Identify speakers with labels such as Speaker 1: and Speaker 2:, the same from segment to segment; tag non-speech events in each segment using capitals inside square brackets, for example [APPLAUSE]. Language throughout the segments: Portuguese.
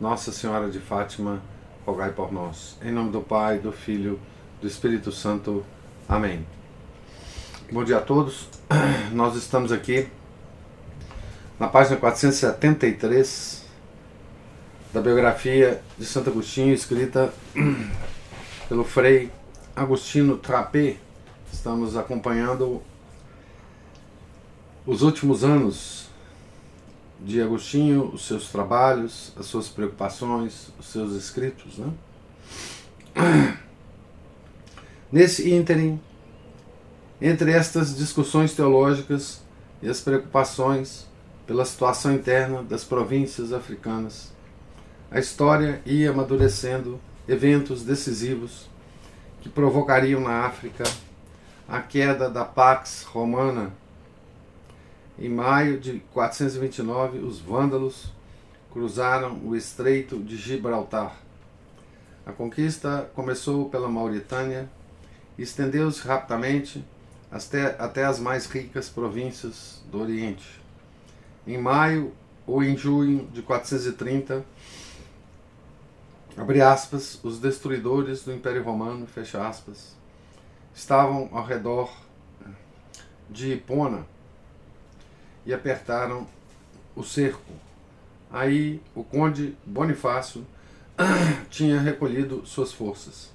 Speaker 1: Nossa Senhora de Fátima, rogai por nós. Em nome do Pai, do Filho, do Espírito Santo. Amém. Bom dia a todos. [CLEARS THROAT] Nós estamos aqui na página 473 da biografia de Santo Agostinho, escrita [CLEARS THROAT] pelo Frei Agostinho Trapé. Estamos acompanhando os últimos anos de Agostinho, os seus trabalhos, as suas preocupações, os seus escritos. Né? Nesse ínterim, entre estas discussões teológicas e as preocupações pela situação interna das províncias africanas, a história ia amadurecendo eventos decisivos que provocariam na África a queda da Pax Romana em maio de 429, os vândalos cruzaram o Estreito de Gibraltar. A conquista começou pela Mauritânia e estendeu-se rapidamente até, até as mais ricas províncias do Oriente. Em maio ou em junho de 430, abre aspas, os destruidores do Império Romano, fecha aspas, estavam ao redor de Hipona, e apertaram o cerco. Aí o conde Bonifácio [CLEARS THROAT] tinha recolhido suas forças.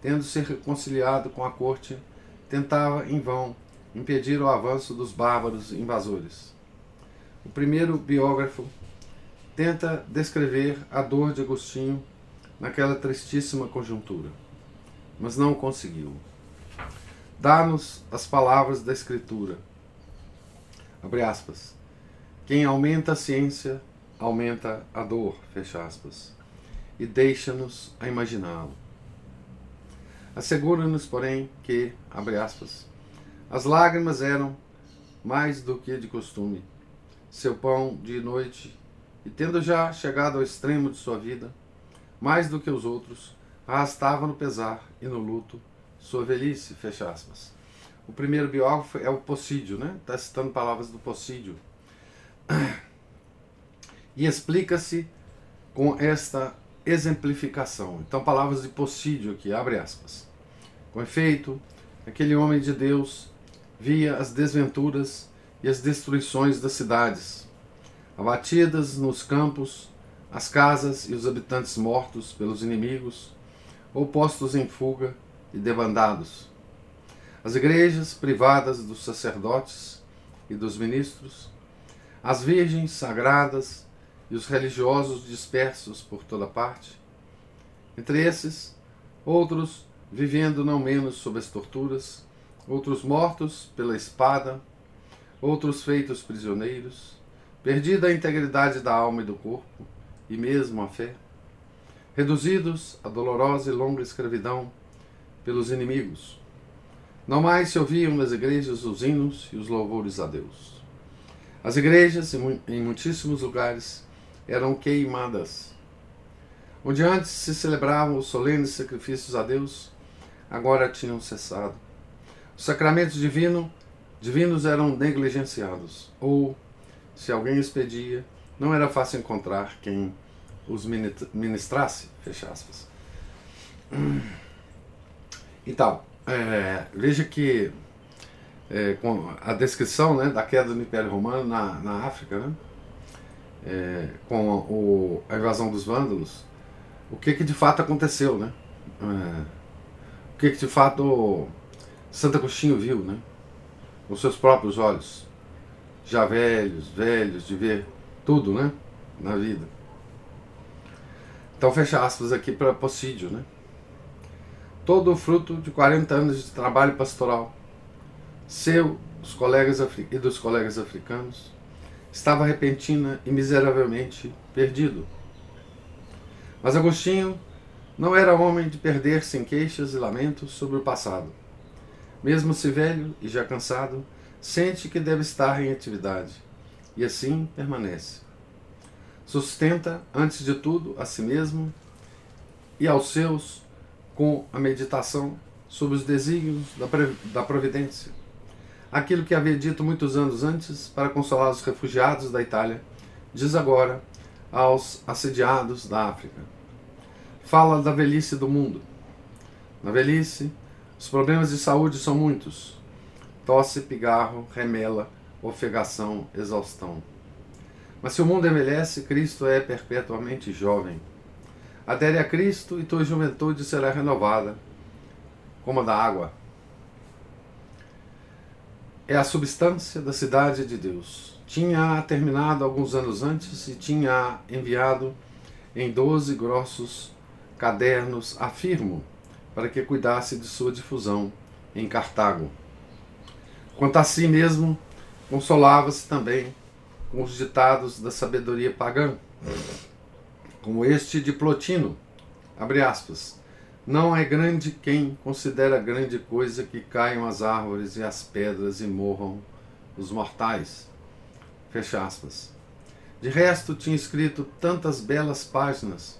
Speaker 1: Tendo se reconciliado com a corte, tentava em vão impedir o avanço dos bárbaros invasores. O primeiro biógrafo tenta descrever a dor de Agostinho naquela tristíssima conjuntura, mas não conseguiu. Dá-nos as palavras da Escritura Abre aspas. Quem aumenta a ciência, aumenta a dor, fecha aspas. E deixa-nos a imaginá-lo. Assegura-nos, porém, que, abre aspas, as lágrimas eram mais do que de costume, seu pão de noite, e tendo já chegado ao extremo de sua vida, mais do que os outros, arrastava no pesar e no luto sua velhice, fecha aspas. O primeiro biógrafo é o Possídio, né? Está citando palavras do Possídio. [CLEARS THROAT] E explica-se com esta exemplificação. Então, palavras de Possídio aqui, abre aspas. Com efeito, aquele homem de Deus via as desventuras e as destruições das cidades, abatidas nos campos, as casas e os habitantes mortos pelos inimigos, ou postos em fuga e debandados as igrejas privadas dos sacerdotes e dos ministros, as virgens sagradas e os religiosos dispersos por toda parte. Entre esses, outros vivendo não menos sob as torturas, outros mortos pela espada, outros feitos prisioneiros, perdida a integridade da alma e do corpo, e mesmo a fé, reduzidos à dolorosa e longa escravidão pelos inimigos não mais se ouviam nas igrejas os hinos e os louvores a Deus. As igrejas, em muitíssimos lugares, eram queimadas. Onde antes se celebravam os solenes sacrifícios a Deus, agora tinham cessado. Os sacramentos divino, divinos eram negligenciados, ou, se alguém os pedia, não era fácil encontrar quem os ministrasse. Fecha aspas. Então, é, veja que é, com a descrição né, da queda do Império Romano na, na África, né, é, com o, a invasão dos vândalos, o que, que de fato aconteceu, né? É, o que, que de fato Santo Agostinho viu, né? Com seus próprios olhos, já velhos, velhos, de ver tudo, né? Na vida. Então fecha aspas aqui para Possídio, né? Todo o fruto de 40 anos de trabalho pastoral seu dos colegas e dos colegas africanos estava repentina e miseravelmente perdido. Mas Agostinho não era homem de perder-se em queixas e lamentos sobre o passado. Mesmo se velho e já cansado, sente que deve estar em atividade, e assim permanece. Sustenta, antes de tudo, a si mesmo e aos seus com a meditação sobre os desígnios da providência. Aquilo que havia dito muitos anos antes para consolar os refugiados da Itália, diz agora aos assediados da África. Fala da velhice do mundo. Na velhice, os problemas de saúde são muitos: tosse, pigarro, remela, ofegação, exaustão. Mas se o mundo envelhece, Cristo é perpetuamente jovem. Adere a Cristo e tua juventude será renovada, como a da água. É a substância da cidade de Deus. Tinha terminado alguns anos antes e tinha enviado em doze grossos cadernos afirmo para que cuidasse de sua difusão em Cartago. Quanto a si mesmo, consolava-se também com os ditados da sabedoria pagã como este de Plotino, abre aspas, não é grande quem considera grande coisa que caiam as árvores e as pedras e morram os mortais. Fecha aspas. De resto, tinha escrito tantas belas páginas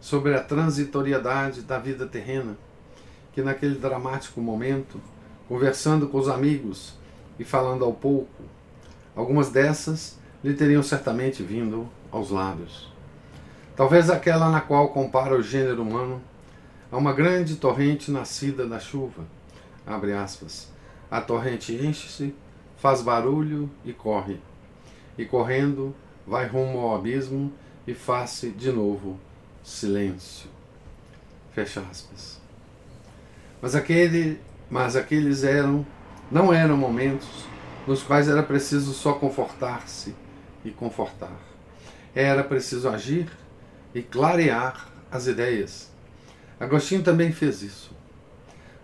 Speaker 1: sobre a transitoriedade da vida terrena, que naquele dramático momento, conversando com os amigos e falando ao pouco, algumas dessas lhe teriam certamente vindo aos lábios. Talvez aquela na qual compara o gênero humano a uma grande torrente nascida da chuva. Abre aspas. A torrente enche-se, faz barulho e corre. E correndo, vai rumo ao abismo e faz-se de novo silêncio. Fecha aspas. Mas, aquele, mas aqueles eram, não eram momentos nos quais era preciso só confortar-se e confortar. Era preciso agir e clarear as ideias. Agostinho também fez isso.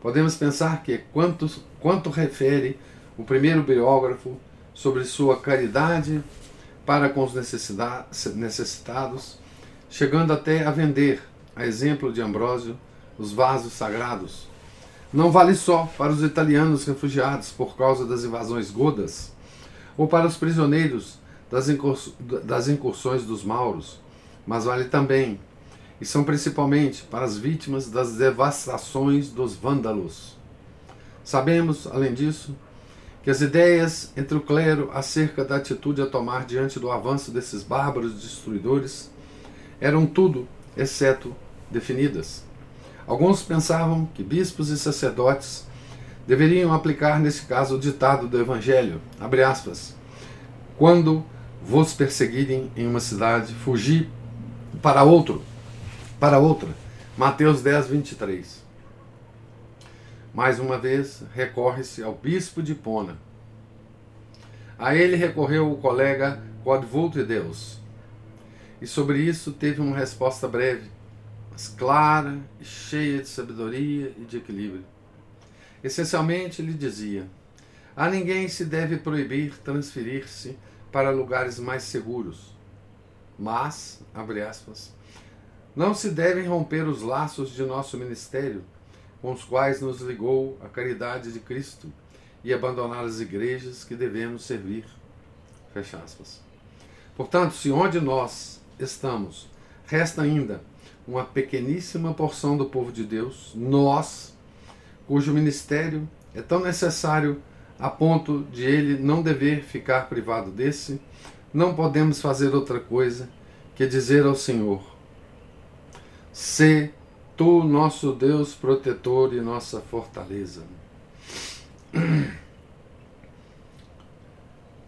Speaker 1: Podemos pensar que, quanto, quanto refere o primeiro biógrafo sobre sua caridade para com os necessitados, chegando até a vender, a exemplo de Ambrósio, os vasos sagrados. Não vale só para os italianos refugiados por causa das invasões godas, ou para os prisioneiros das incursões dos mauros, mas vale também, e são principalmente para as vítimas das devastações dos vândalos. Sabemos, além disso, que as ideias entre o clero acerca da atitude a tomar diante do avanço desses bárbaros destruidores eram tudo exceto definidas. Alguns pensavam que bispos e sacerdotes deveriam aplicar nesse caso o ditado do Evangelho, aspas, quando vos perseguirem em uma cidade, fugi para outro, para outra. Mateus 10, 23. Mais uma vez, recorre-se ao bispo de Pona. A ele recorreu o colega Godvolt Deus. E sobre isso teve uma resposta breve, mas clara e cheia de sabedoria e de equilíbrio. Essencialmente, ele dizia: A ninguém se deve proibir transferir-se para lugares mais seguros mas, abre aspas, não se devem romper os laços de nosso ministério, com os quais nos ligou a caridade de Cristo, e abandonar as igrejas que devemos servir. Fecha aspas. Portanto, se onde nós estamos resta ainda uma pequeníssima porção do povo de Deus, nós, cujo ministério é tão necessário a ponto de ele não dever ficar privado desse, não podemos fazer outra coisa que dizer ao Senhor: Se tu, nosso Deus protetor e nossa fortaleza. [CLEARS THROAT]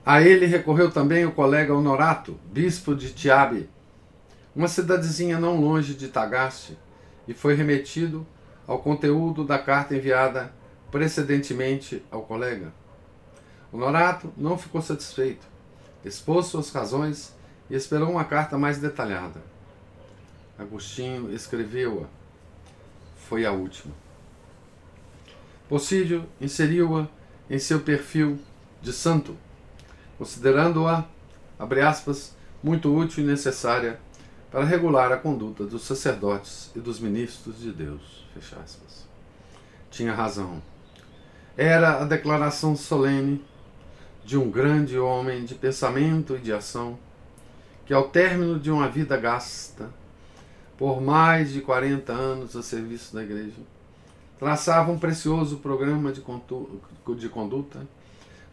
Speaker 1: A ele recorreu também o colega Honorato, bispo de Tiabe, uma cidadezinha não longe de Tagaste, e foi remetido ao conteúdo da carta enviada precedentemente ao colega. Honorato não ficou satisfeito expôs suas razões e esperou uma carta mais detalhada. Agostinho escreveu-a. Foi a última. Possídio inseriu-a em seu perfil de santo, considerando-a, abre aspas, muito útil e necessária para regular a conduta dos sacerdotes e dos ministros de Deus. Fecha aspas. Tinha razão. Era a declaração solene de um grande homem de pensamento e de ação, que ao término de uma vida gasta por mais de 40 anos a serviço da igreja, traçava um precioso programa de conduta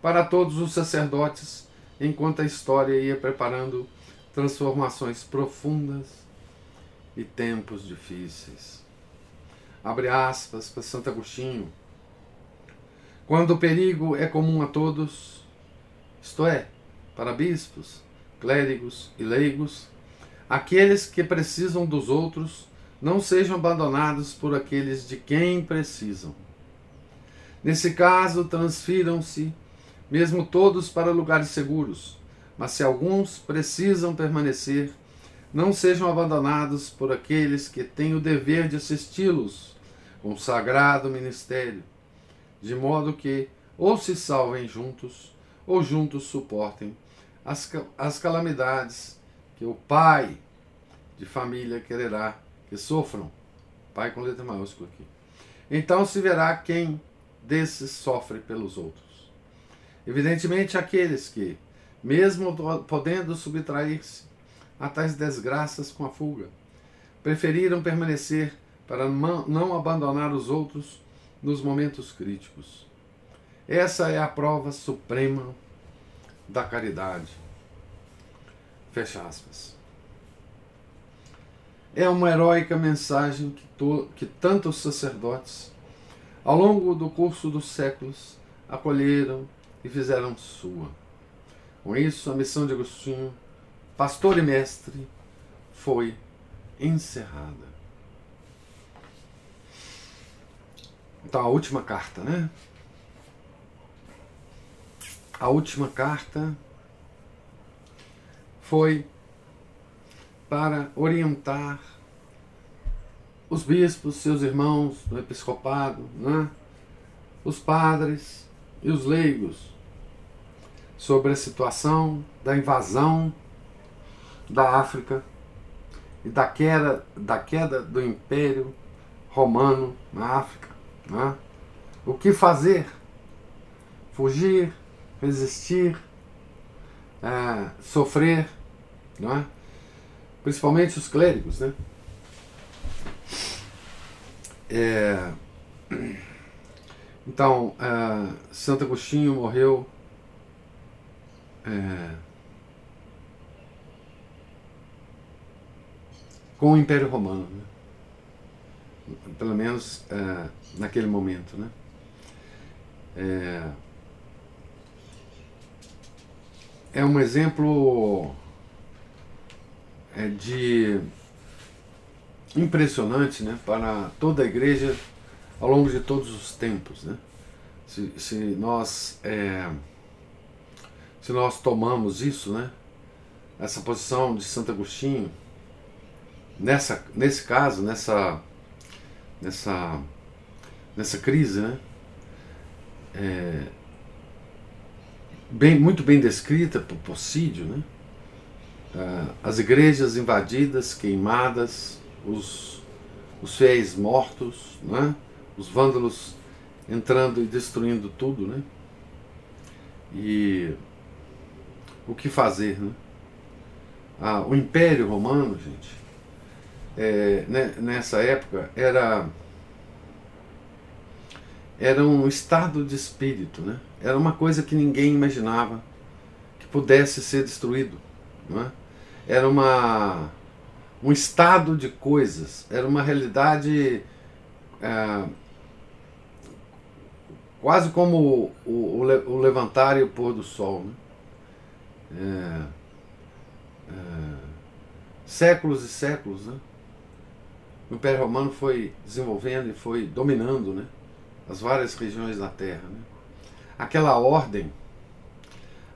Speaker 1: para todos os sacerdotes, enquanto a história ia preparando transformações profundas e tempos difíceis. Abre aspas para Santo Agostinho. Quando o perigo é comum a todos, isto é, para bispos, clérigos e leigos, aqueles que precisam dos outros não sejam abandonados por aqueles de quem precisam. Nesse caso, transfiram-se, mesmo todos para lugares seguros, mas se alguns precisam permanecer, não sejam abandonados por aqueles que têm o dever de assisti-los com o sagrado ministério, de modo que ou se salvem juntos, ou juntos suportem as, as calamidades que o pai de família quererá que sofram. Pai com letra maiúscula aqui. Então se verá quem desses sofre pelos outros. Evidentemente, aqueles que, mesmo podendo subtrair-se a tais desgraças com a fuga, preferiram permanecer para não abandonar os outros nos momentos críticos. Essa é a prova suprema da caridade. Fecha aspas. É uma heróica mensagem que, to, que tantos sacerdotes, ao longo do curso dos séculos, acolheram e fizeram sua. Com isso, a missão de Agostinho, pastor e mestre, foi encerrada. Então, a última carta, né? A última carta foi para orientar os bispos, seus irmãos do episcopado, né? os padres e os leigos sobre a situação da invasão da África e da queda, da queda do Império Romano na África. Né? O que fazer? Fugir, resistir, é, sofrer, né? principalmente os clérigos. Né? É, então, é, Santo Agostinho morreu é, com o Império Romano, né? pelo menos é, naquele momento. Né? É, é um exemplo é, de impressionante né, para toda a igreja ao longo de todos os tempos. Né? Se, se nós é, se nós tomamos isso, né, essa posição de Santo Agostinho, nessa, nesse caso, nessa, nessa, nessa crise, né, é, bem, muito bem descrita por Possídio, né, as igrejas invadidas, queimadas, os, os fiéis mortos, né, os vândalos entrando e destruindo tudo, né? E o que fazer, né? Ah, o Império Romano, gente, é, né, nessa época era era um estado de espírito, né? Era uma coisa que ninguém imaginava que pudesse ser destruído, não é? Era uma um estado de coisas, era uma realidade é, quase como o, o, o, levantar e o pôr do sol. Né? É, é, séculos e séculos, né? o Império Romano foi desenvolvendo e foi dominando né? as várias regiões da Terra. Né? Aquela ordem,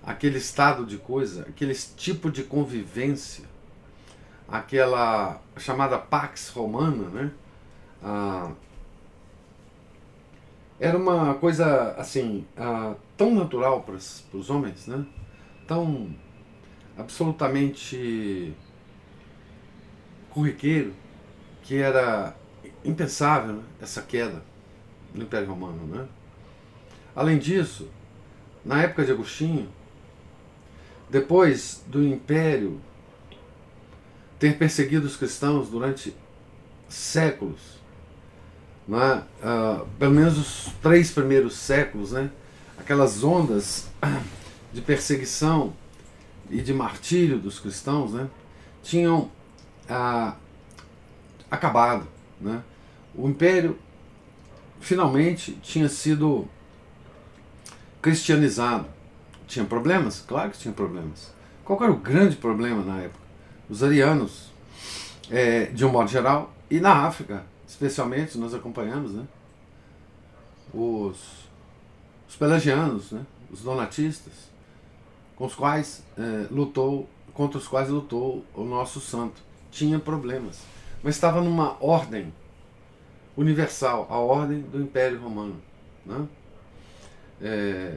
Speaker 1: aquele estado de coisa, aquele tipo de convivência, aquela chamada Pax Romana, né? Ah, era uma coisa assim uh, tão natural para os homens, né? Tão absolutamente corriqueiro que era impensável né? essa queda no Império Romano. Né? Além disso, na época de Agostinho, depois do Império ter perseguido os cristãos durante séculos, né? Pelo menos os três primeiros séculos, né? aquelas ondas de perseguição e de martírio dos cristãos né? tinham uh, acabado. Né? O império finalmente tinha sido cristianizado. Tinha problemas? Claro que tinha problemas. Qual era o grande problema na época? Os arianos, é, de um modo geral, e na África, especialmente, nós acompanhamos, né? Os, os pelagianos, né? os donatistas, com os quais é, lutou, contra os quais lutou o nosso santo. Tinha problemas, mas estava numa ordem universal, a ordem do Império Romano. Né? É,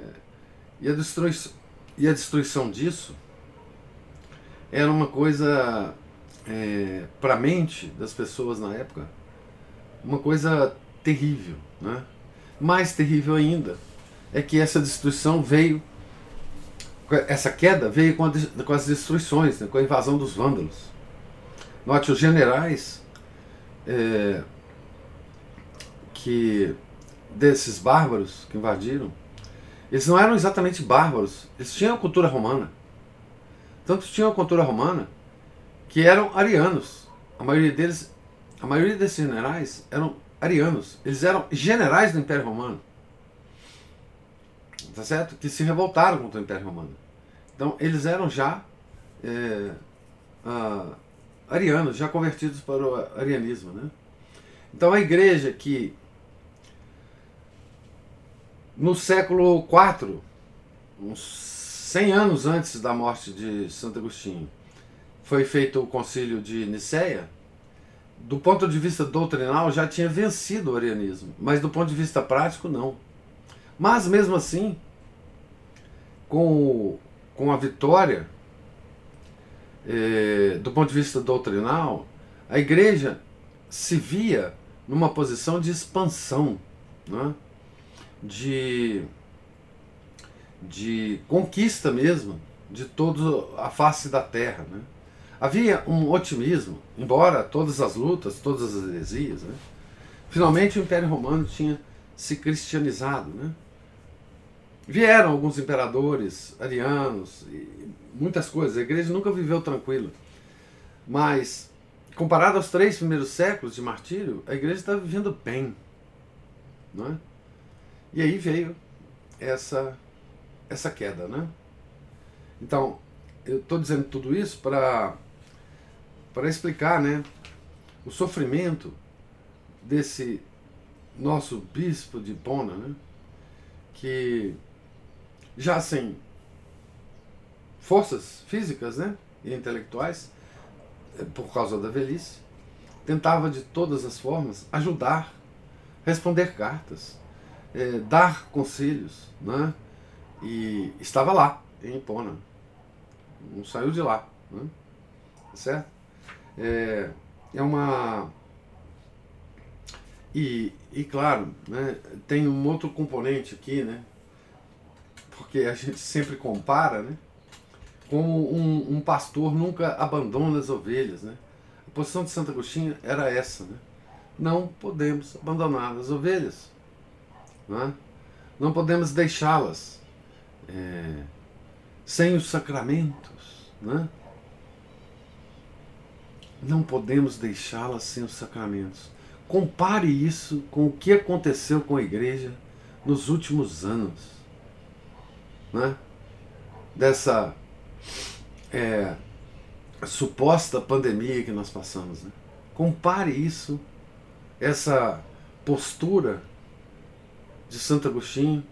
Speaker 1: e, a destruição, e a destruição disso era uma coisa, é, para a mente das pessoas na época, uma coisa terrível. Né? Mais terrível ainda é que essa destruição veio, essa queda veio com, a, com as destruições, né? com a invasão dos vândalos. Note, os generais é, que desses bárbaros que invadiram eles não eram exatamente bárbaros, eles tinham cultura romana. Tanto tinham cultura romana que eram arianos. A maioria deles, a maioria desses generais eram arianos. Eles eram generais do Império Romano. Tá certo? Que se revoltaram contra o Império Romano. Então eles eram já é, ah, arianos, já convertidos para o arianismo. Né? Então a igreja que no século IV, uns 100 anos antes da morte de Santo Agostinho, foi feito o concílio de Nicéia. Do ponto de vista doutrinal, já tinha vencido o arianismo, mas do ponto de vista prático, não. Mas mesmo assim, com, com a vitória, eh, do ponto de vista doutrinal, a igreja se via numa posição de expansão. Né? De, de conquista mesmo de toda a face da terra. Né? Havia um otimismo, embora todas as lutas, todas as heresias, né? finalmente o Império Romano tinha se cristianizado. Né? Vieram alguns imperadores arianos, muitas coisas, a igreja nunca viveu tranquila. Mas, comparado aos três primeiros séculos de martírio, a igreja está vivendo bem. Não é? E aí veio essa, essa queda, né? Então, eu estou dizendo tudo isso para explicar né, o sofrimento desse nosso bispo de Pona, né, que já sem forças físicas né, e intelectuais, eh, por causa da velhice, tentava de todas as formas ajudar, responder cartas, é, dar conselhos, né? E estava lá, em Ipona. Não saiu de lá, né? Certo? É, é uma... E, e claro, né, tem um outro componente aqui, né? Porque a gente sempre compara, né? Como um, um pastor nunca abandona as ovelhas, né? A posição de Santo Agostinho era essa, né? Não podemos abandonar as ovelhas. Não, é? não podemos deixá-las é, sem os sacramentos. Não, é? não podemos deixá-las sem os sacramentos. Compare isso com o que aconteceu com a igreja nos últimos anos. Né? Dessa é, suposta pandemia que nós passamos. Né? Compare isso, essa postura de Santo Agostinho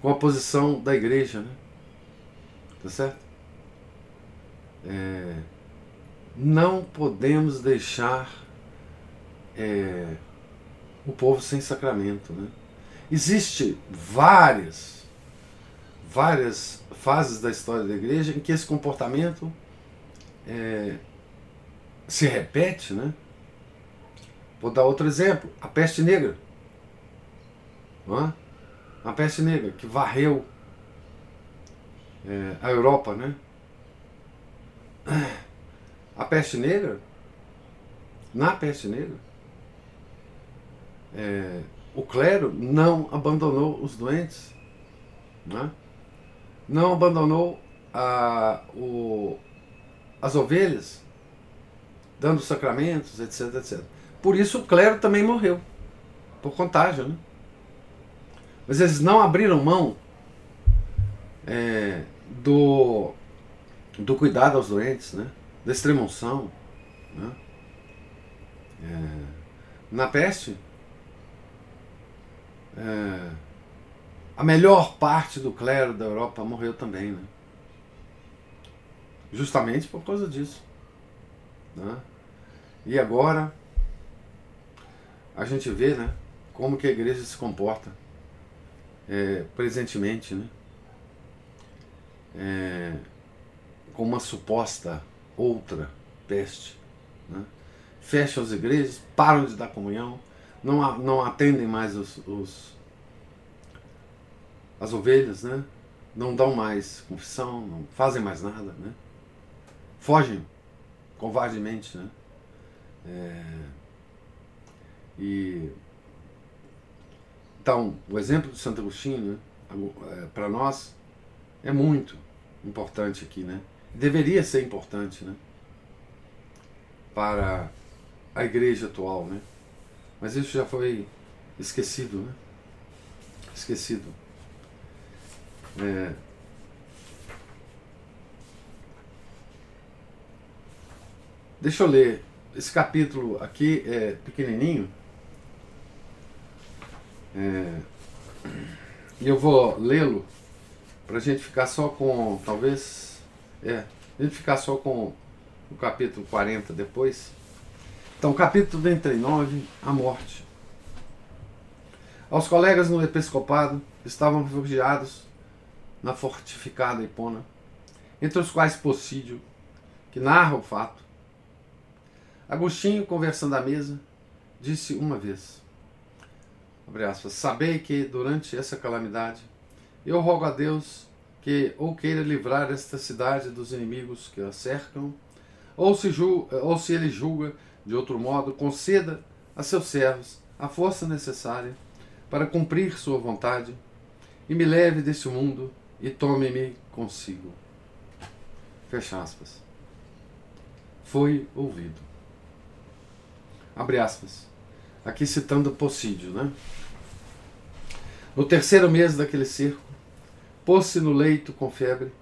Speaker 1: com a posição da igreja, né? Tá certo? É, não podemos deixar é, o povo sem sacramento, né? Existe várias, várias fases da história da igreja em que esse comportamento é, se repete, né? Vou dar outro exemplo: a peste negra. Não é? A peste negra que varreu é, a Europa, né? A peste negra, na peste negra, é, o clero não abandonou os doentes, né? não abandonou a, o, as ovelhas, dando sacramentos, etc, etc. Por isso o clero também morreu, por contágio. Né? Mas eles não abriram mão é, do, do cuidado aos doentes, né? da extremoção. Né? É, na peste, é, a melhor parte do clero da Europa morreu também. Né? Justamente por causa disso. Né? E agora a gente vê né, como que a igreja se comporta é, presentemente. Né? É, com uma suposta outra peste. Né? Fecham as igrejas, param de dar comunhão, não, não atendem mais os, os, as ovelhas, né? não dão mais confissão, não fazem mais nada. Né? Fogem covardemente. Né? É, e então, o exemplo de Santo Agostinho, né, é, para nós, é muito importante aqui, né? Deveria ser importante, né? Para a igreja atual, né? Mas isso já foi esquecido, né? Esquecido. É... Deixa eu ler. Esse capítulo aqui é pequenininho. É... E eu vou lê-lo para a gente ficar só com, talvez, é, a gente ficar só com o capítulo 40 depois. Então, capítulo 39, a morte. Aos colegas no episcopado estavam refugiados na fortificada Hipona, entre os quais Possídio, que narra o fato. Agostinho, conversando à mesa, disse uma vez: aspas, Sabei que durante essa calamidade eu rogo a Deus que ou queira livrar esta cidade dos inimigos que a cercam, ou se, julga, ou se ele julga de outro modo, conceda a seus servos a força necessária para cumprir sua vontade e me leve deste mundo e tome-me consigo. Fecha aspas. Foi ouvido. Abre aspas. Aqui citando Possídio, né? No terceiro mês daquele cerco, pôs-se no leito com febre.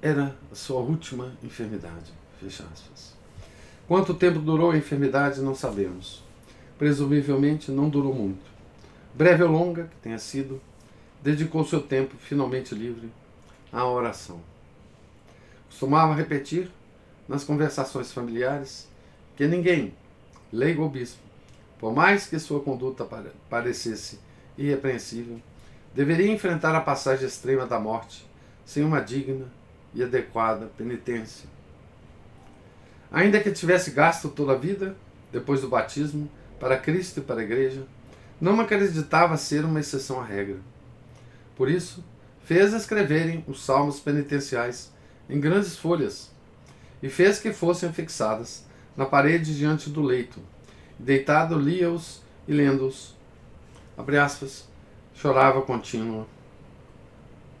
Speaker 1: Era a sua última enfermidade. Fecha aspas. Quanto tempo durou a enfermidade não sabemos. Presumivelmente não durou muito. Breve ou longa que tenha sido, dedicou seu tempo, finalmente livre, à oração. Costumava repetir nas conversações familiares que ninguém, leigo ou bispo, por mais que sua conduta parecesse irrepreensível, deveria enfrentar a passagem extrema da morte sem uma digna e adequada penitência. Ainda que tivesse gasto toda a vida, depois do batismo, para Cristo e para a Igreja, não acreditava ser uma exceção à regra. Por isso, fez escreverem os salmos penitenciais em grandes folhas e fez que fossem fixadas na parede diante do leito. Deitado, lia-os e lendo-os. Abre aspas chorava contínua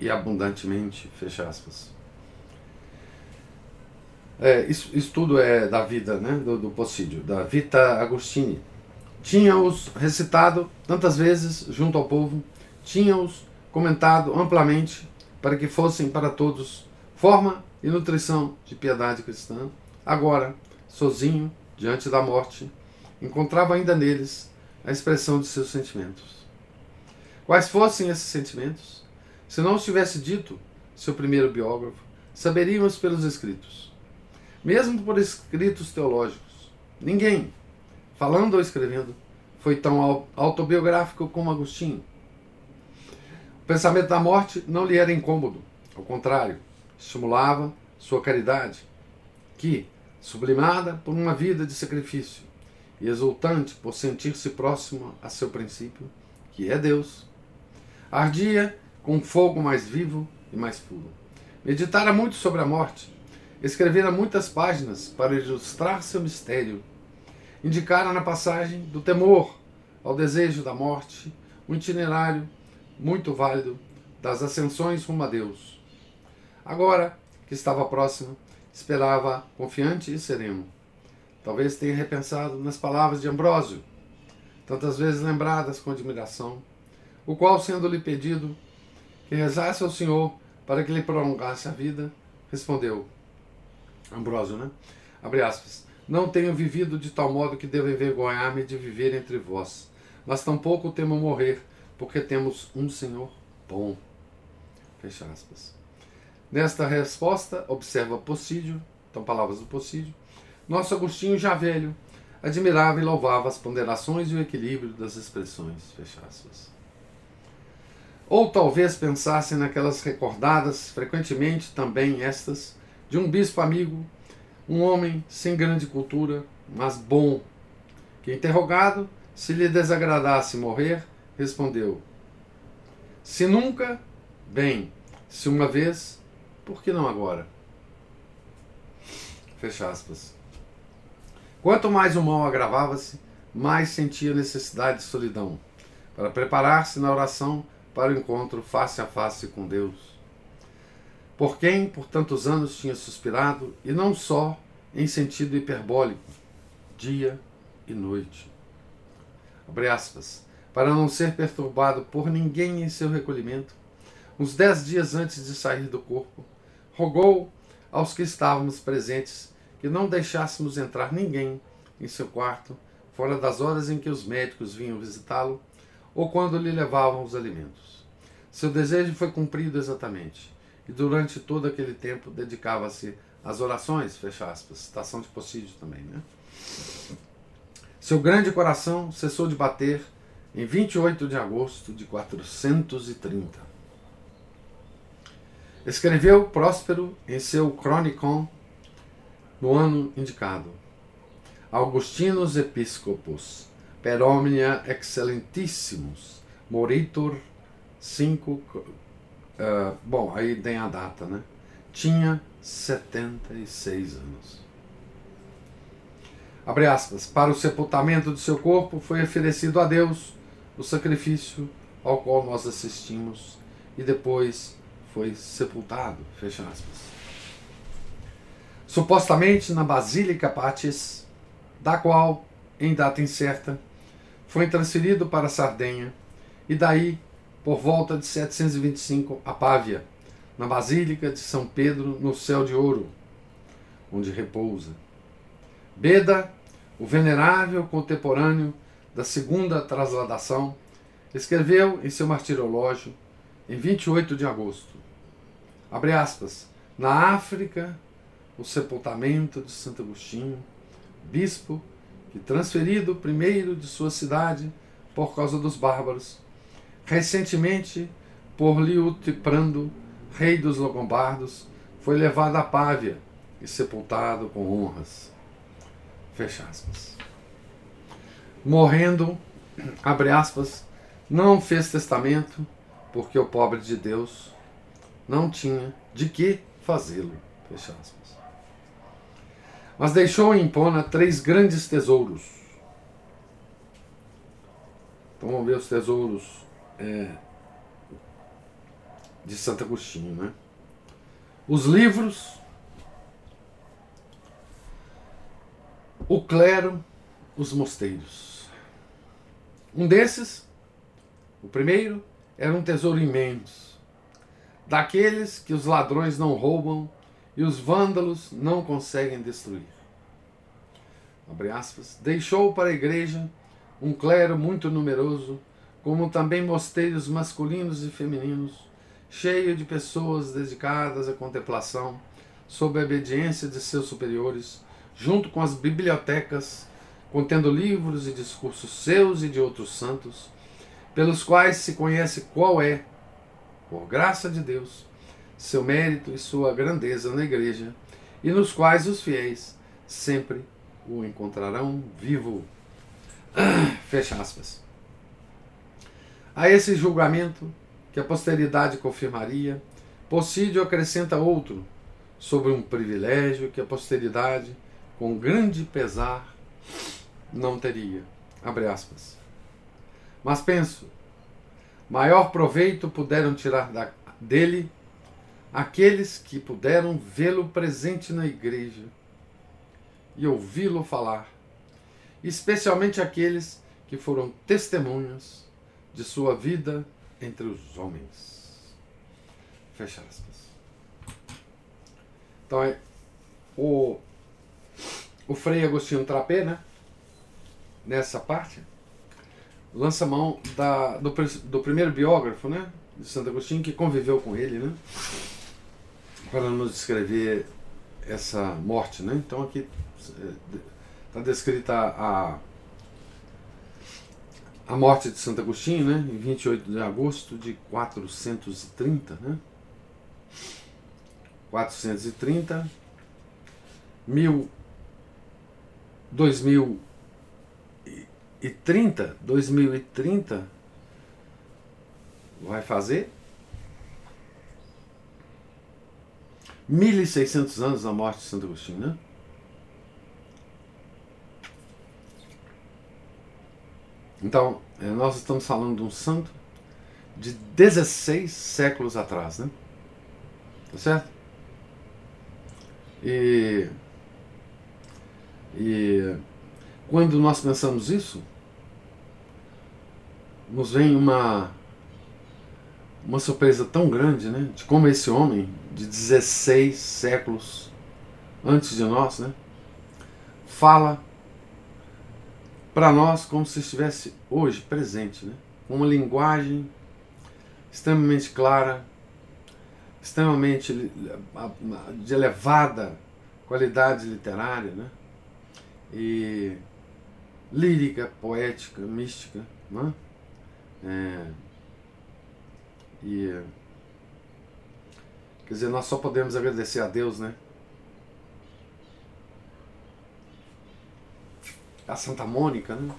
Speaker 1: e abundantemente, fecha aspas. É, isso, isso, tudo é da vida né, do, do Possídio, da Vita Agostini. Tinha-os recitado tantas vezes junto ao povo, tinha-os comentado amplamente para que fossem para todos forma e nutrição de piedade cristã. Agora, sozinho, diante da morte, encontrava ainda neles a expressão de seus sentimentos. Quais fossem esses sentimentos? Se não os tivesse dito seu primeiro biógrafo, saberíamos pelos escritos. Mesmo por escritos teológicos, ninguém, falando ou escrevendo, foi tão autobiográfico como Agostinho. O pensamento da morte não lhe era incômodo, ao contrário, estimulava sua caridade, que, sublimada por uma vida de sacrifício e exultante por sentir-se próximo a seu princípio, que é Deus, ardia com um fogo mais vivo e mais puro. Meditara muito sobre a morte, escrevera muitas páginas para ilustrar seu mistério, indicara na passagem do temor ao desejo da morte um itinerário muito válido das ascensões rumo a Deus. Agora que estava próximo, esperava confiante e sereno. Talvez tenha repensado nas palavras de Ambrósio, tantas vezes lembradas com admiração, o qual, sendo-lhe pedido que rezasse ao Senhor para que lhe prolongasse a vida, respondeu: Ambrósio, né? Abre aspas. Não tenho vivido de tal modo que devo envergonhar-me de viver entre vós, mas tampouco temo morrer, porque temos um Senhor bom. Fecha aspas. Nesta resposta, observa Possídio, então palavras do Possídio, nosso Agostinho já velho, admirava e louvava as ponderações e o equilíbrio das expressões. Fecha aspas. Ou talvez pensassem naquelas recordadas, frequentemente também estas, de um bispo amigo, um homem sem grande cultura, mas bom, que interrogado se lhe desagradasse morrer, respondeu: Se nunca, bem, se uma vez, por que não agora? Fecha aspas. Quanto mais o mal agravava-se, mais sentia necessidade de solidão, para preparar-se na oração para o encontro face a face com Deus, por quem por tantos anos tinha suspirado, e não só em sentido hiperbólico, dia e noite. Abre aspas, para não ser perturbado por ninguém em seu recolhimento, uns dez dias antes de sair do corpo, rogou aos que estávamos presentes que não deixássemos entrar ninguém em seu quarto, fora das horas em que os médicos vinham visitá-lo ou quando lhe levavam os alimentos. Seu desejo foi cumprido exatamente, e durante todo aquele tempo dedicava-se às orações, fecha aspas, citação de Possídio também, né? Seu grande coração cessou de bater em 28 de agosto de 430. Escreveu Próspero em seu Chronicon no ano indicado. Augustinus Episcopus per omnia excellentissimus, moritur 5. Uh, eh, bom, aí tem a data, né? Tinha 76 anos. Abre aspas. Para o sepultamento de seu corpo foi oferecido a Deus o sacrifício ao qual nós assistimos e depois foi sepultado. Fecha aspas. Supostamente na Basílica Patis, da qual, em data incerta, foi transferido para Sardenha e daí, por volta de 725, a Pávia, na Basílica de São Pedro, no céu de ouro, onde repousa. Beda, o venerável contemporâneo da segunda trasladação, escreveu em seu martirológio, em 28 de agosto, abre aspas, na África, o sepultamento de Santo Agostinho, bispo que, transferido primeiro de sua cidade por causa dos bárbaros, recentemente por Liutprando, rei dos Logombardos, foi levado a Pávia e sepultado com honras. Fecha aspas. Morrendo, abre aspas, não fez testamento, porque o pobre de Deus não tinha de que fazê-lo. Fecha aspas. Mas deixou em Pona três grandes tesouros. Então vamos ver os tesouros é, de Santo Agostinho, né? Os livros, o clero, os mosteiros. Um desses, o primeiro, era um tesouro imenso, daqueles que os ladrões não roubam e os vândalos não conseguem destruir. Aspas, Deixou para a igreja um clero muito numeroso, como também mosteiros masculinos e femininos, cheio de pessoas dedicadas à contemplação, sob a obediência de seus superiores, junto com as bibliotecas, contendo livros e discursos seus e de outros santos, pelos quais se conhece qual é, por graça de Deus, seu mérito e sua grandeza na igreja, e nos quais os fiéis sempre o encontrarão vivo. [CLEARS THROAT] Fecha aspas. A esse julgamento, que a posteridade confirmaria, Possídio acrescenta outro, sobre um privilégio que a posteridade, com grande pesar, não teria. Abre aspas. Mas penso, maior proveito puderam tirar da, dele aqueles que puderam vê-lo presente na igreja e ouvi-lo falar, especialmente aqueles que foram testemunhas de sua vida entre os homens. Fecha aspas. Então, é, o, o Frei Agostinho Trapé, né, nessa parte, lança mão da, do, do primeiro biógrafo né, de Santo Agostinho que conviveu com ele, né, para nos descrever essa morte. Né? Então, aqui está descrita a, a morte de Santo Agostinho, né, em 28 de agosto de 430, né? 430, mil, 2030, 2030 vai fazer 1600 anos da morte de Santo Agostinho, né? Então, é, nós estamos falando de um santo de 16 séculos atrás, né? Tá certo? E, e quando nós pensamos isso, nos vem uma, uma surpresa tão grande, né? De como esse homem, de 16 séculos antes de nós, né? Fala para nós como se estivesse hoje presente, né? Uma linguagem extremamente clara, extremamente de elevada qualidade literária, né? E lírica, poética, mística, né? É, e quer dizer, nós só podemos agradecer a Deus, né? A Santa Mônica, né?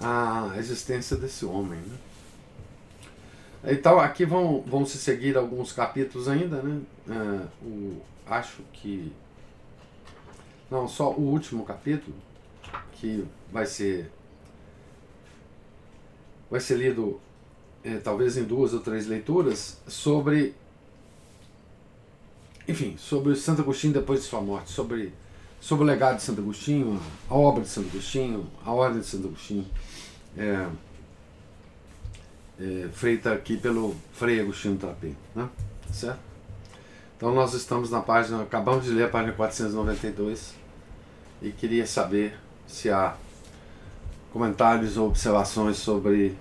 Speaker 1: A existência desse homem, né? Então aqui vão, vão se seguir alguns capítulos ainda, né? É, o, acho que. Não, só o último capítulo, que vai ser. Vai ser lido é, talvez em duas ou três leituras, sobre. Enfim, sobre Santo Agostinho depois de sua morte, sobre, sobre o legado de Santo Agostinho, a obra de Santo Agostinho, a ordem de Santo Agostinho. É, é, feita aqui pelo Frei Agostinho Trapé, né? certo? Então nós estamos na página, acabamos de ler a página 492 e queria saber se há comentários ou observações sobre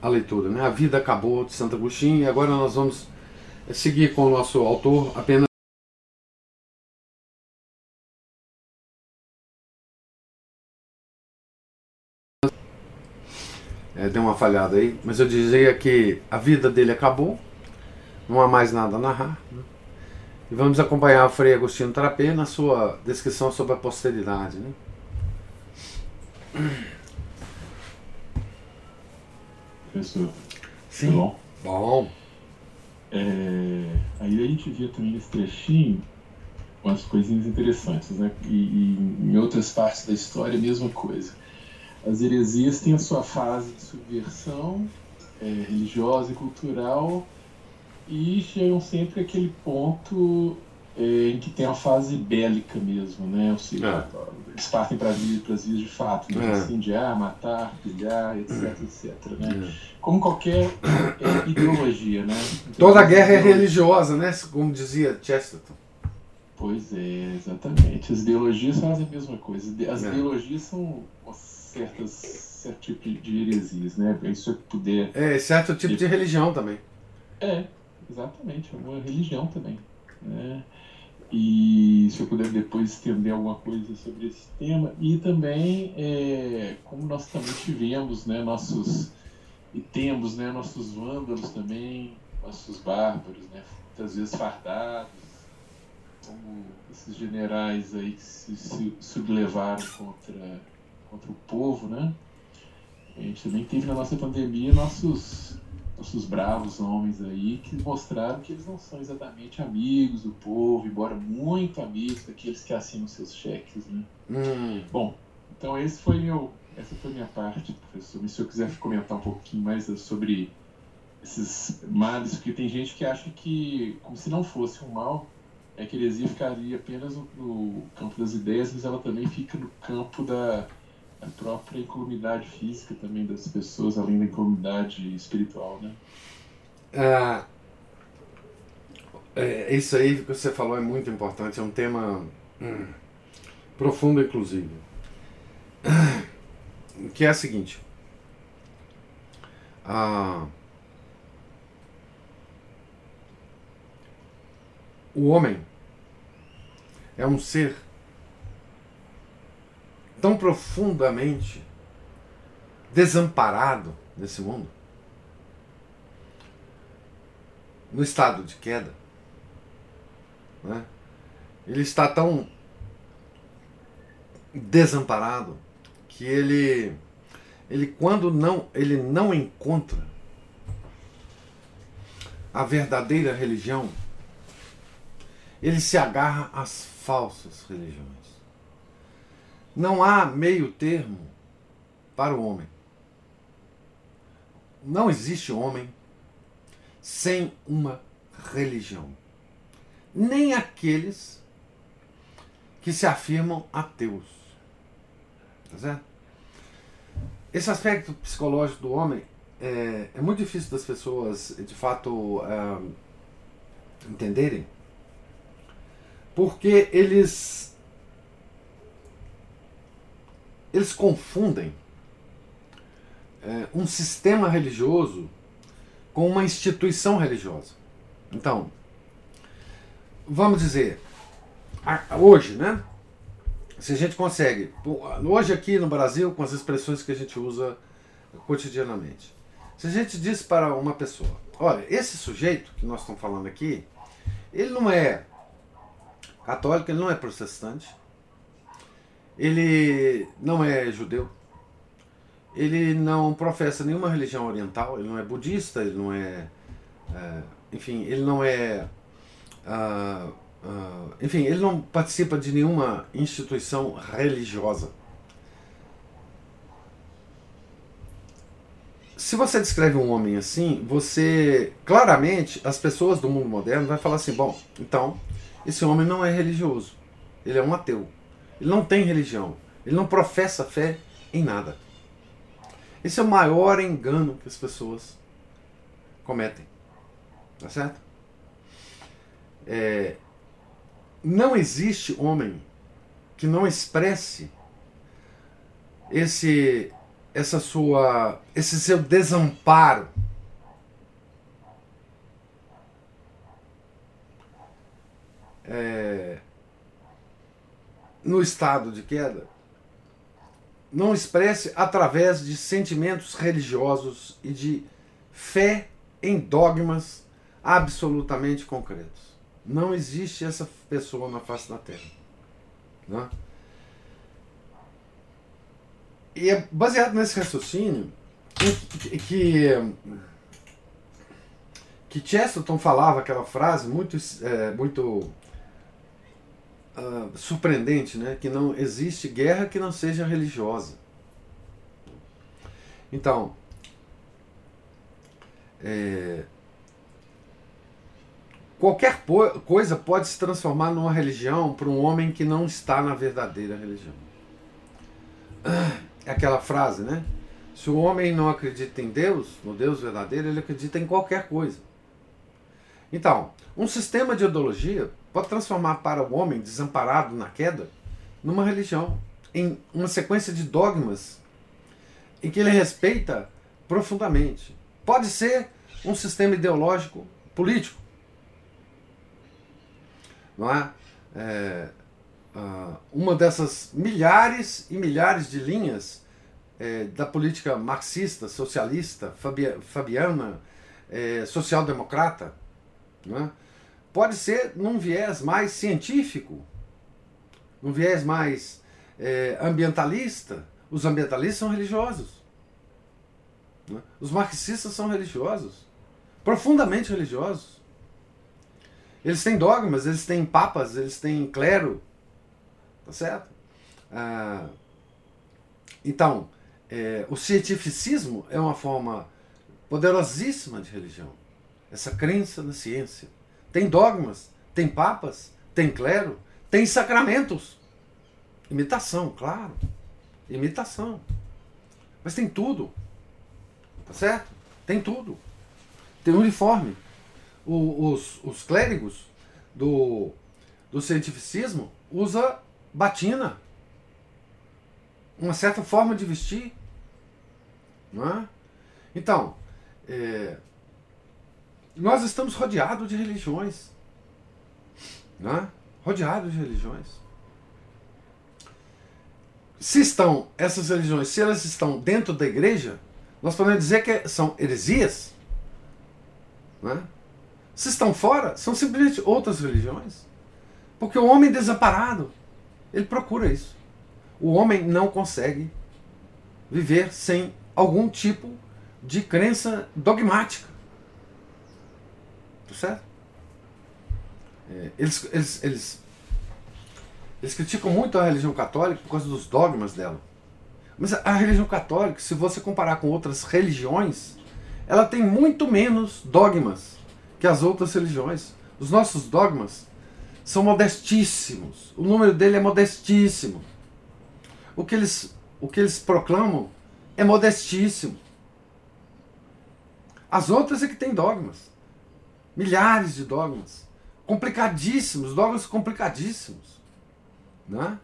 Speaker 1: a leitura. Né? A vida acabou de Santo Agostinho e agora nós vamos seguir com o nosso autor apenas é, deu uma falhada aí, mas eu dizia que a vida dele acabou, não há mais nada a narrar. Né? E vamos acompanhar Frei Agostinho Trapé na sua descrição sobre a posteridade. Né?
Speaker 2: Professor,
Speaker 1: Sim. bom? Bom.
Speaker 2: É, aí a gente via também nesse trechinho umas coisinhas interessantes, né? E, e em outras partes da história a mesma coisa as heresias têm a sua fase de subversão é, religiosa e cultural e chegam sempre àquele ponto em que tem a fase bélica mesmo, né? Ou seja, é. eles partem para as vias de fato, né? É. incendiar, matar, pilhar, etc, etc. Né? É. Como qualquer é, ideologia, né?
Speaker 1: Então, Toda guerra é religiosa, né? Como dizia Chesterton.
Speaker 2: Pois é, exatamente. As ideologias fazem a mesma coisa. As é. ideologias são certas, certo tipo de heresias, né? Isso é poder.
Speaker 1: É, certo tipo de, de religião também.
Speaker 2: É, exatamente, é uma religião também. Né? E se eu puder depois estender alguma coisa sobre esse tema. E também, é, como nós também tivemos, né, nossos. E temos, né, nossos vândalos também, nossos bárbaros, né, muitas vezes fardados, como esses generais aí que se, se sublevaram contra, contra o povo, né? A gente também teve na nossa pandemia nossos, nossos bravos homens aí que mostraram que eles não são exatamente amigos do povo, embora muito amigos daqueles que assinam seus cheques, né? Hum. Bom, então esse foi meu, essa foi minha parte, professor. E se eu quiser comentar um pouquinho mais sobre esses males, porque tem gente que acha que, como se não fosse um mal, é que a heresia ficaria apenas no, no, campo das ideias, mas ela também fica no campo da, da própria incolumidade física também das pessoas, além da incolumidade espiritual, né?
Speaker 1: É, é, isso aí que você falou é muito importante, é um tema hum, profundo, inclusive. Que é o seguinte. Ah, O homem é um ser tão profundamente desamparado nesse mundo, no estado de queda. Né? Ele está tão desamparado que ele ele quando não ele não encontra a verdadeira religião ele se agarra às falsas religiões. Não há meio termo para o homem. Não existe homem sem uma religião. Nem aqueles que se afirmam ateus. Tá certo? Esse aspecto psicológico do homem é, é muito difícil das pessoas, de fato, é, entenderem porque eles eles confundem é, um sistema religioso com uma instituição religiosa. Então, vamos dizer, hoje, né? Se a gente consegue, hoje aqui no Brasil, com as expressões que a gente usa cotidianamente, se a gente diz para uma pessoa, olha, esse sujeito que nós estamos falando aqui, ele não é católico, ele não é protestante, ele não é judeu, ele não professa nenhuma religião oriental, ele não é budista, ele não é. é enfim, ele não é. Uh, uh, enfim, ele não participa de nenhuma instituição religiosa. Se você descreve um homem assim, você claramente as pessoas do mundo moderno vai falar assim, bom, então esse homem não é religioso. Ele é um ateu. Ele não tem religião. Ele não professa fé em nada. Esse é o maior engano que as pessoas cometem. Tá certo? É, não existe homem que não expresse esse essa sua esse seu desamparo é, no estado de queda não expresse através de sentimentos religiosos e de fé em dogmas absolutamente concretos. Não existe essa pessoa na face da Terra. Né? E é baseado nesse raciocínio que, que, que Chesterton falava aquela frase muito, é, muito uh, surpreendente, né? Que não existe guerra que não seja religiosa. Então, é, qualquer coisa pode se transformar numa religião para um homem que não está na verdadeira religião. É aquela frase, né? Se o homem não acredita em Deus, no Deus verdadeiro, ele acredita em qualquer coisa. Então, um sistema de ideologia pode transformar para o homem desamparado na queda numa religião, em uma sequência de dogmas em que ele respeita profundamente. Pode ser um sistema ideológico político. Não é? é uh, uma dessas milhares e milhares de linhas é, da política marxista, socialista, fabiana, é, social-democrata, não é? pode ser num viés mais científico, num viés mais é, ambientalista. Os ambientalistas são religiosos. Né? Os marxistas são religiosos, profundamente religiosos. Eles têm dogmas, eles têm papas, eles têm clero. Tá certo? Ah, então, é, o cientificismo é uma forma poderosíssima de religião. Essa crença na ciência. Tem dogmas, tem papas, tem clero, tem sacramentos. Imitação, claro. Imitação. Mas tem tudo. Tá certo? Tem tudo. Tem uniforme. O, os, os clérigos do, do cientificismo usa batina. Uma certa forma de vestir. Não é? Então, é, nós estamos rodeados de religiões. Né? Rodeados de religiões. Se estão, essas religiões, se elas estão dentro da igreja, nós podemos dizer que são heresias. Né? Se estão fora, são simplesmente outras religiões. Porque o homem desamparado, ele procura isso. O homem não consegue viver sem algum tipo de crença dogmática. Tá certo? É, eles, eles, eles, eles criticam muito a religião católica por causa dos dogmas dela. Mas a religião católica, se você comparar com outras religiões, ela tem muito menos dogmas que as outras religiões. Os nossos dogmas são modestíssimos. O número dele é modestíssimo. O que eles, o que eles proclamam é modestíssimo. As outras é que têm dogmas. Milhares de dogmas. Complicadíssimos, dogmas complicadíssimos. Né?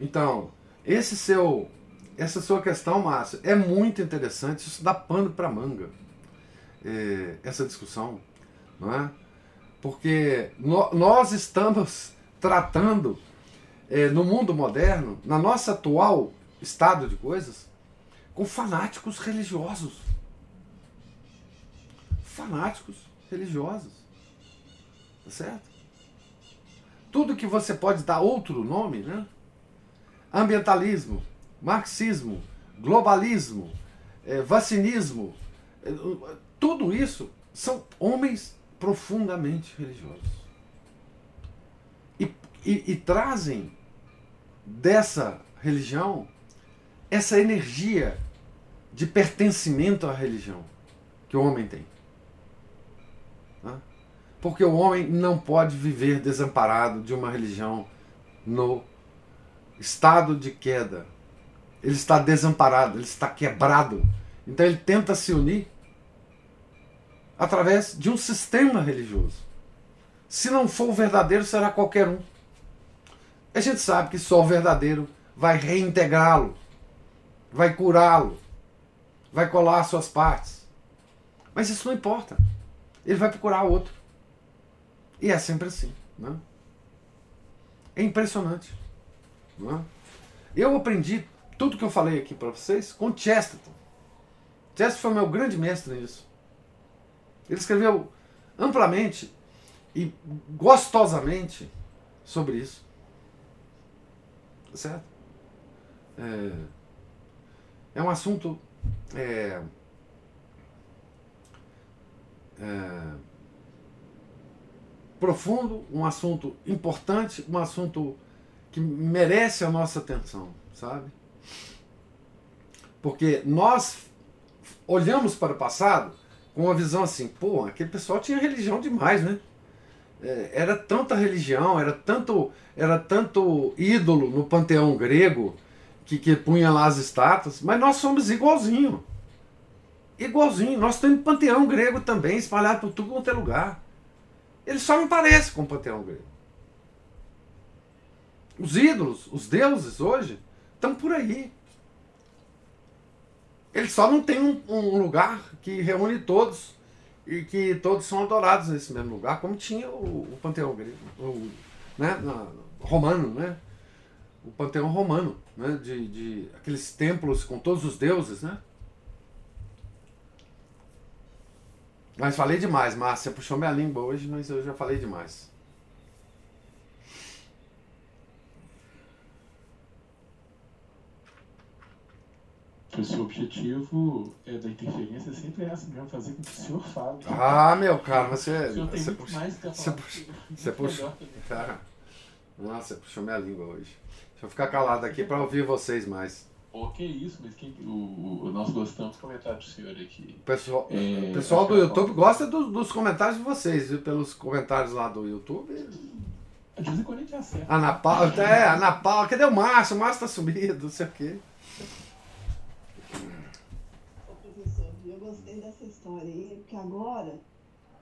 Speaker 1: Então, esse seu, essa sua questão, Márcio, é muito interessante. Isso dá pano para manga. É, essa discussão. Não é? Porque no, nós estamos [LAUGHS] tratando, é, no mundo moderno, na nossa atual estado de coisas, com fanáticos religiosos. Fanáticos religiosos. Tá certo? Tudo que você pode dar outro nome, né? Ambientalismo, marxismo, globalismo, é, vacinismo, é, tudo isso são homens profundamente religiosos. E, e, e trazem dessa religião essa energia de pertencimento à religião que o homem tem. Porque o homem não pode viver desamparado de uma religião no estado de queda. Ele está desamparado, ele está quebrado. Então ele tenta se unir através de um sistema religioso. Se não for o verdadeiro, será qualquer um. A gente sabe que só o verdadeiro vai reintegrá-lo, vai curá-lo, vai colar suas partes. Mas isso não importa. Ele vai procurar outro. E é sempre assim. Né? É impressionante. Né? Eu aprendi tudo que eu falei aqui para vocês com Chesterton. Chesterton foi meu grande mestre nisso. Ele escreveu amplamente e gostosamente sobre isso. Tá certo? É, é um assunto. É, é, profundo, um assunto importante, um assunto que merece a nossa atenção, sabe? Porque nós olhamos para o passado com uma visão assim, pô, aquele pessoal tinha religião demais, né? É, era tanta religião, era tanto, era tanto ídolo no panteão grego que, que punha lá as estátuas, mas nós somos igualzinho. Igualzinho. Nós temos panteão grego também, espalhado por tudo quanto é lugar. Ele só não parece com o panteão grego. Os ídolos, os deuses hoje, estão por aí. Ele só não tem um, um, lugar que reúne todos e que todos são adorados nesse mesmo lugar, como tinha o, o panteão grego, o, né, na, romano, né? O panteão romano, né? De, de aqueles templos com todos os deuses, né? Mas falei demais, Márcia. Puxou minha língua hoje, mas eu já falei demais.
Speaker 2: o seu objetivo é, da interferência sempre é essa mesmo, fazer com que o senhor fale.
Speaker 1: Ah, meu cara, você. Você
Speaker 2: que
Speaker 1: você puxa, você puxa. Cara, nossa, puxou minha língua hoje. Deixa eu ficar calado aqui para ouvir vocês mais.
Speaker 2: Pô, que isso, mas quem, o, o- nós gostamos do comentário do senhor aqui.
Speaker 1: O pessoal,
Speaker 2: É,
Speaker 1: o pessoal do YouTube gosta do- dos comentários de vocês, viu? Pelos comentários lá do YouTube.
Speaker 2: De vez em quando a gente acerta.
Speaker 1: Ana Paula, é, Ana Paula, cadê o Márcio? O Márcio tá sumido, não sei o quê.
Speaker 3: Ô, professor, eu gostei dessa história aí, porque agora,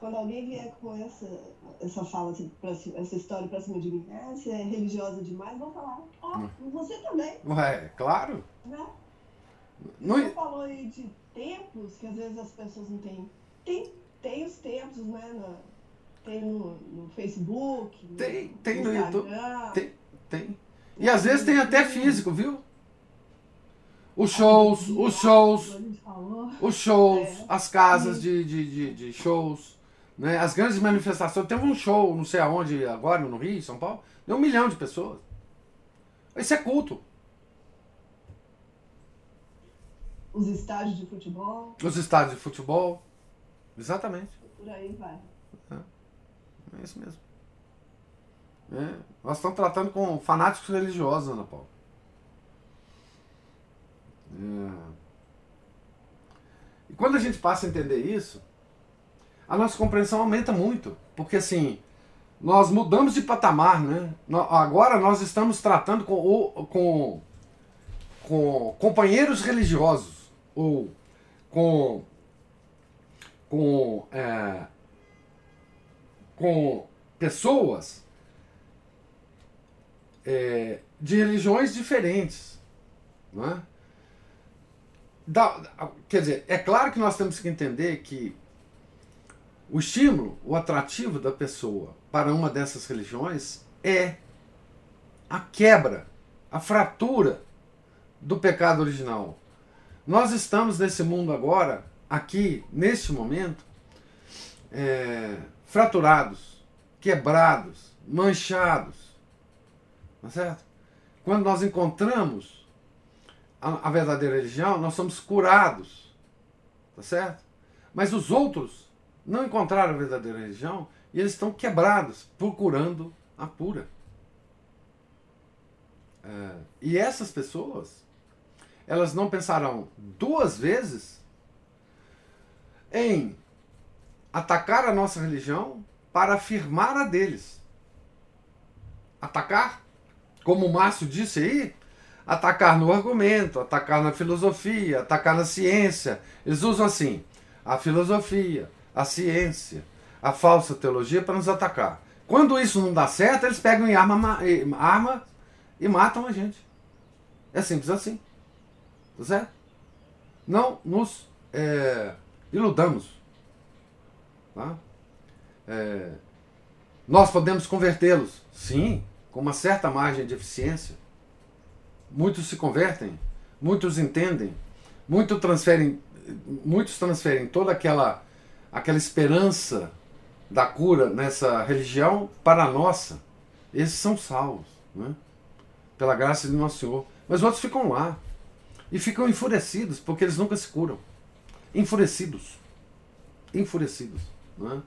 Speaker 3: quando alguém vier com essa, essa fala, assim, pra essa história pra cima de mim, ah, você é religiosa demais, vou falar, ó, você também,
Speaker 1: Ué, claro.
Speaker 3: né?
Speaker 1: Não,
Speaker 3: Você falou aí de templos, que às vezes as pessoas não têm. Tem, tem os templos, né? na- tem no, no Facebook, no,
Speaker 1: Tem- tem no YouTube,
Speaker 3: Instagram.
Speaker 1: tem. tem. E às vezes tem até físico, viu? Os shows, os shows, os shows,
Speaker 3: É.
Speaker 1: as casas de, de, de, de shows, né? as grandes manifestações. Teve um show, não sei aonde, agora no Rio, em São Paulo, deu um milhão de pessoas. Isso é culto.
Speaker 3: Os estádios de futebol,
Speaker 1: Os estádios de futebol. Exatamente.
Speaker 3: por aí vai.
Speaker 1: É isso mesmo. É, nós estamos tratando com fanáticos religiosos, Ana Paula. É. E quando a gente passa a entender isso, a nossa compreensão aumenta muito. Porque assim, nós mudamos de patamar, né? Agora nós estamos tratando com, com, com companheiros religiosos, ou com, com, é, com pessoas é, de religiões diferentes. Não é? Da- quer dizer, é claro que nós temos que entender que o estímulo, o atrativo da pessoa para uma dessas religiões é a quebra, a fratura do pecado original. Nós estamos nesse mundo agora, aqui, neste momento, é, fraturados, quebrados, manchados. Tá certo? Quando nós encontramos a, a verdadeira religião, nós somos curados. Tá certo? Mas os outros não encontraram a verdadeira religião e eles estão quebrados, procurando a pura. É, e essas pessoas, elas não pensarão duas vezes em atacar a nossa religião para afirmar a deles. Atacar, como o Márcio disse aí, atacar no argumento, atacar na filosofia, atacar na ciência. Eles usam assim a filosofia, a ciência, a falsa teologia para nos atacar. Quando isso não dá certo, eles pegam em arma, ma- arma e matam a gente. É simples assim. Tá certo? Não nos é, iludamos. Tá? É, nós podemos convertê-los, sim, com uma certa margem de eficiência. Muitos se convertem, muitos entendem, muitos transferem, muitos transferem toda aquela, aquela esperança da cura nessa religião para a nossa. Esses são salvos, né? pela graça de Nosso Senhor. Mas outros ficam lá e ficam enfurecidos porque eles nunca se curam. Enfurecidos. Enfurecidos. Né?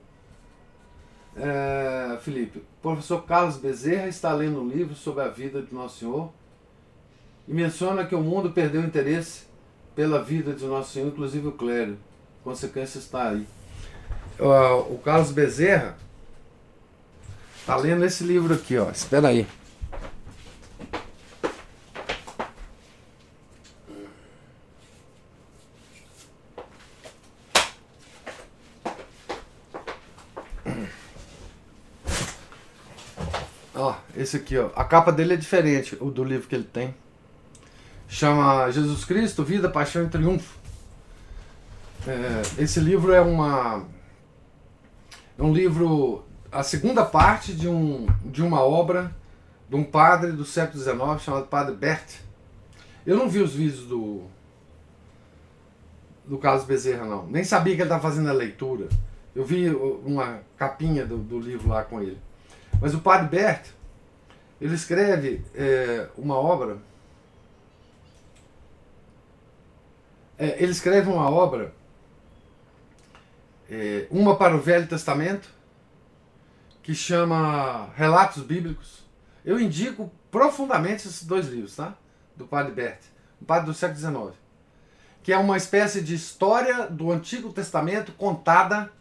Speaker 1: É, Felipe, professor Carlos Bezerra está lendo um livro sobre a vida de Nosso Senhor e menciona que o mundo perdeu interesse pela vida de Nosso Senhor, inclusive o clero. Consequência está aí. O Carlos Bezerra está lendo esse livro aqui, ó. Espera aí. Ó, esse aqui, ó. A capa dele é diferente, o do livro que ele tem. Chama Jesus Cristo, Vida, Paixão e Triunfo. É, esse livro é uma é um livro a segunda parte de um de uma obra de um padre do século XIX chamado Padre Bert. Eu não vi os vídeos do do Carlos Bezerra não, nem sabia que ele estava fazendo a leitura. Eu vi uma capinha do, do livro lá com ele. Mas o padre Bert, ele escreve é, uma obra. É, ele escreve uma obra, é, uma para o Velho Testamento, que chama Relatos Bíblicos. Eu indico profundamente esses dois livros, tá? Do padre Bert, um padre do século XIX, que é uma espécie de história do Antigo Testamento contada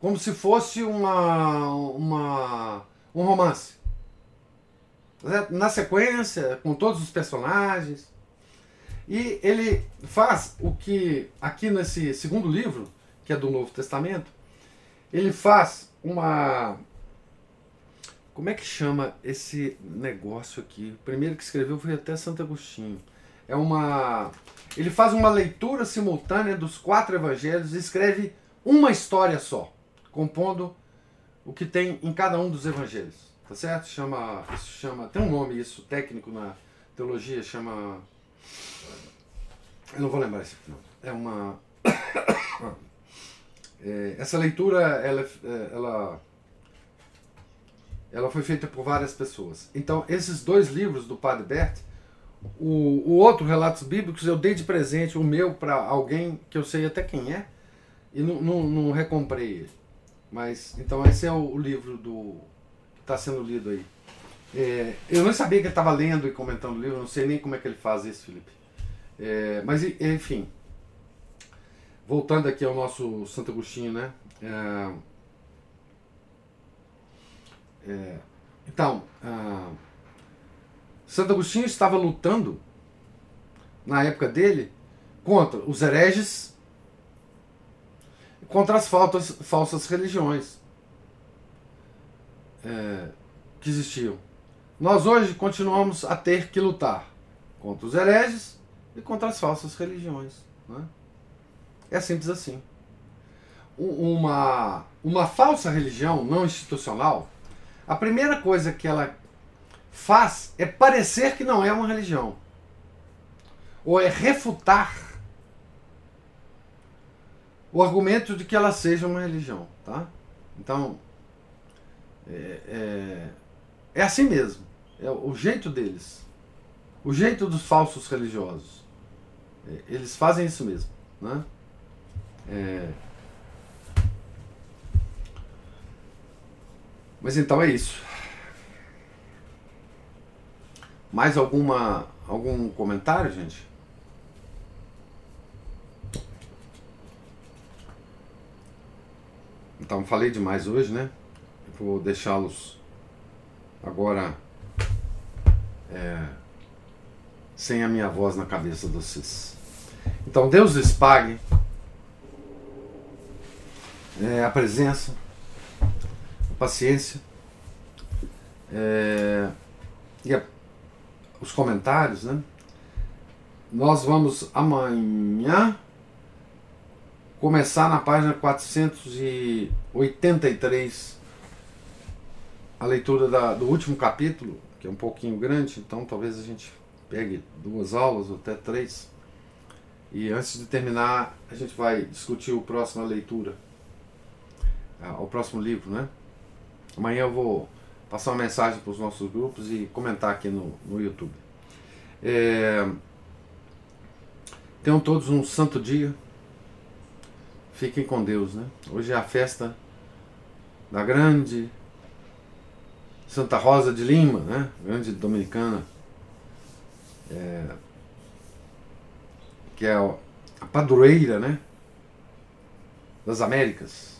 Speaker 1: como se fosse uma, uma um romance. Na sequência, com todos os personagens. E ele faz o que, aqui nesse segundo livro, que é do Novo Testamento, ele faz uma. Como é que chama esse negócio aqui? O primeiro que escreveu foi até Santo Agostinho. É uma. Ele faz uma leitura simultânea dos quatro evangelhos e escreve uma história só compondo o que tem em cada um dos evangelhos. Tá certo? Chama, isso chama, tem um nome isso técnico na teologia, chama eu não vou lembrar esse não. É uma [COUGHS] é, essa leitura ela, é, ela ela foi feita por várias pessoas. Então, esses dois livros do Padre Bert, o, o outro, Relatos Bíblicos, eu dei de presente o meu para alguém que eu sei até quem é, e não, não, não recomprei ele. Mas, então esse é o, o livro do que está sendo lido aí. É, eu não sabia que ele estava lendo e comentando o livro, não sei nem como é que ele faz isso, Felipe. É, mas, enfim, voltando aqui ao nosso Santo Agostinho, né? É, é então, Santo Agostinho estava lutando, na época dele, contra os hereges contra as faltas, falsas religiões é, que existiam. Nós hoje continuamos a ter que lutar contra os hereges e contra as falsas religiões. Né? É simples assim. Uma, uma falsa religião não institucional, a primeira coisa que ela faz é parecer que não é uma religião. Ou é refutar o argumento de que ela seja uma religião, tá? Então, é, é, é assim mesmo, é o jeito deles, o jeito dos falsos religiosos. É, eles fazem isso mesmo, né? É, mas então é isso. Mais alguma algum comentário, gente? Então falei demais hoje, né? Vou deixá-los agora é, sem a minha voz na cabeça de vocês. Então Deus lhes pague é, a presença, a paciência é, e a, os comentários, né? Nós vamos amanhã começar na página 483 a leitura da, do último capítulo, que é um pouquinho grande, então talvez a gente pegue duas aulas ou até três. E antes de terminar, a gente vai discutir o próximo leitura, o próximo livro, né? Amanhã eu vou passar uma mensagem para os nossos grupos e comentar aqui no, no YouTube. É... Tenham todos um santo dia. Fiquem com Deus, né? Hoje é a festa da grande Santa Rosa de Lima, né? Grande dominicana. É, que é a padroeira, né? Das Américas.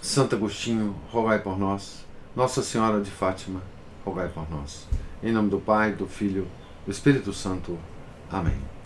Speaker 1: Santo Agostinho, rogai por nós. Nossa Senhora de Fátima, rogai por nós. Em nome do Pai, do Filho, do Espírito Santo. Amém.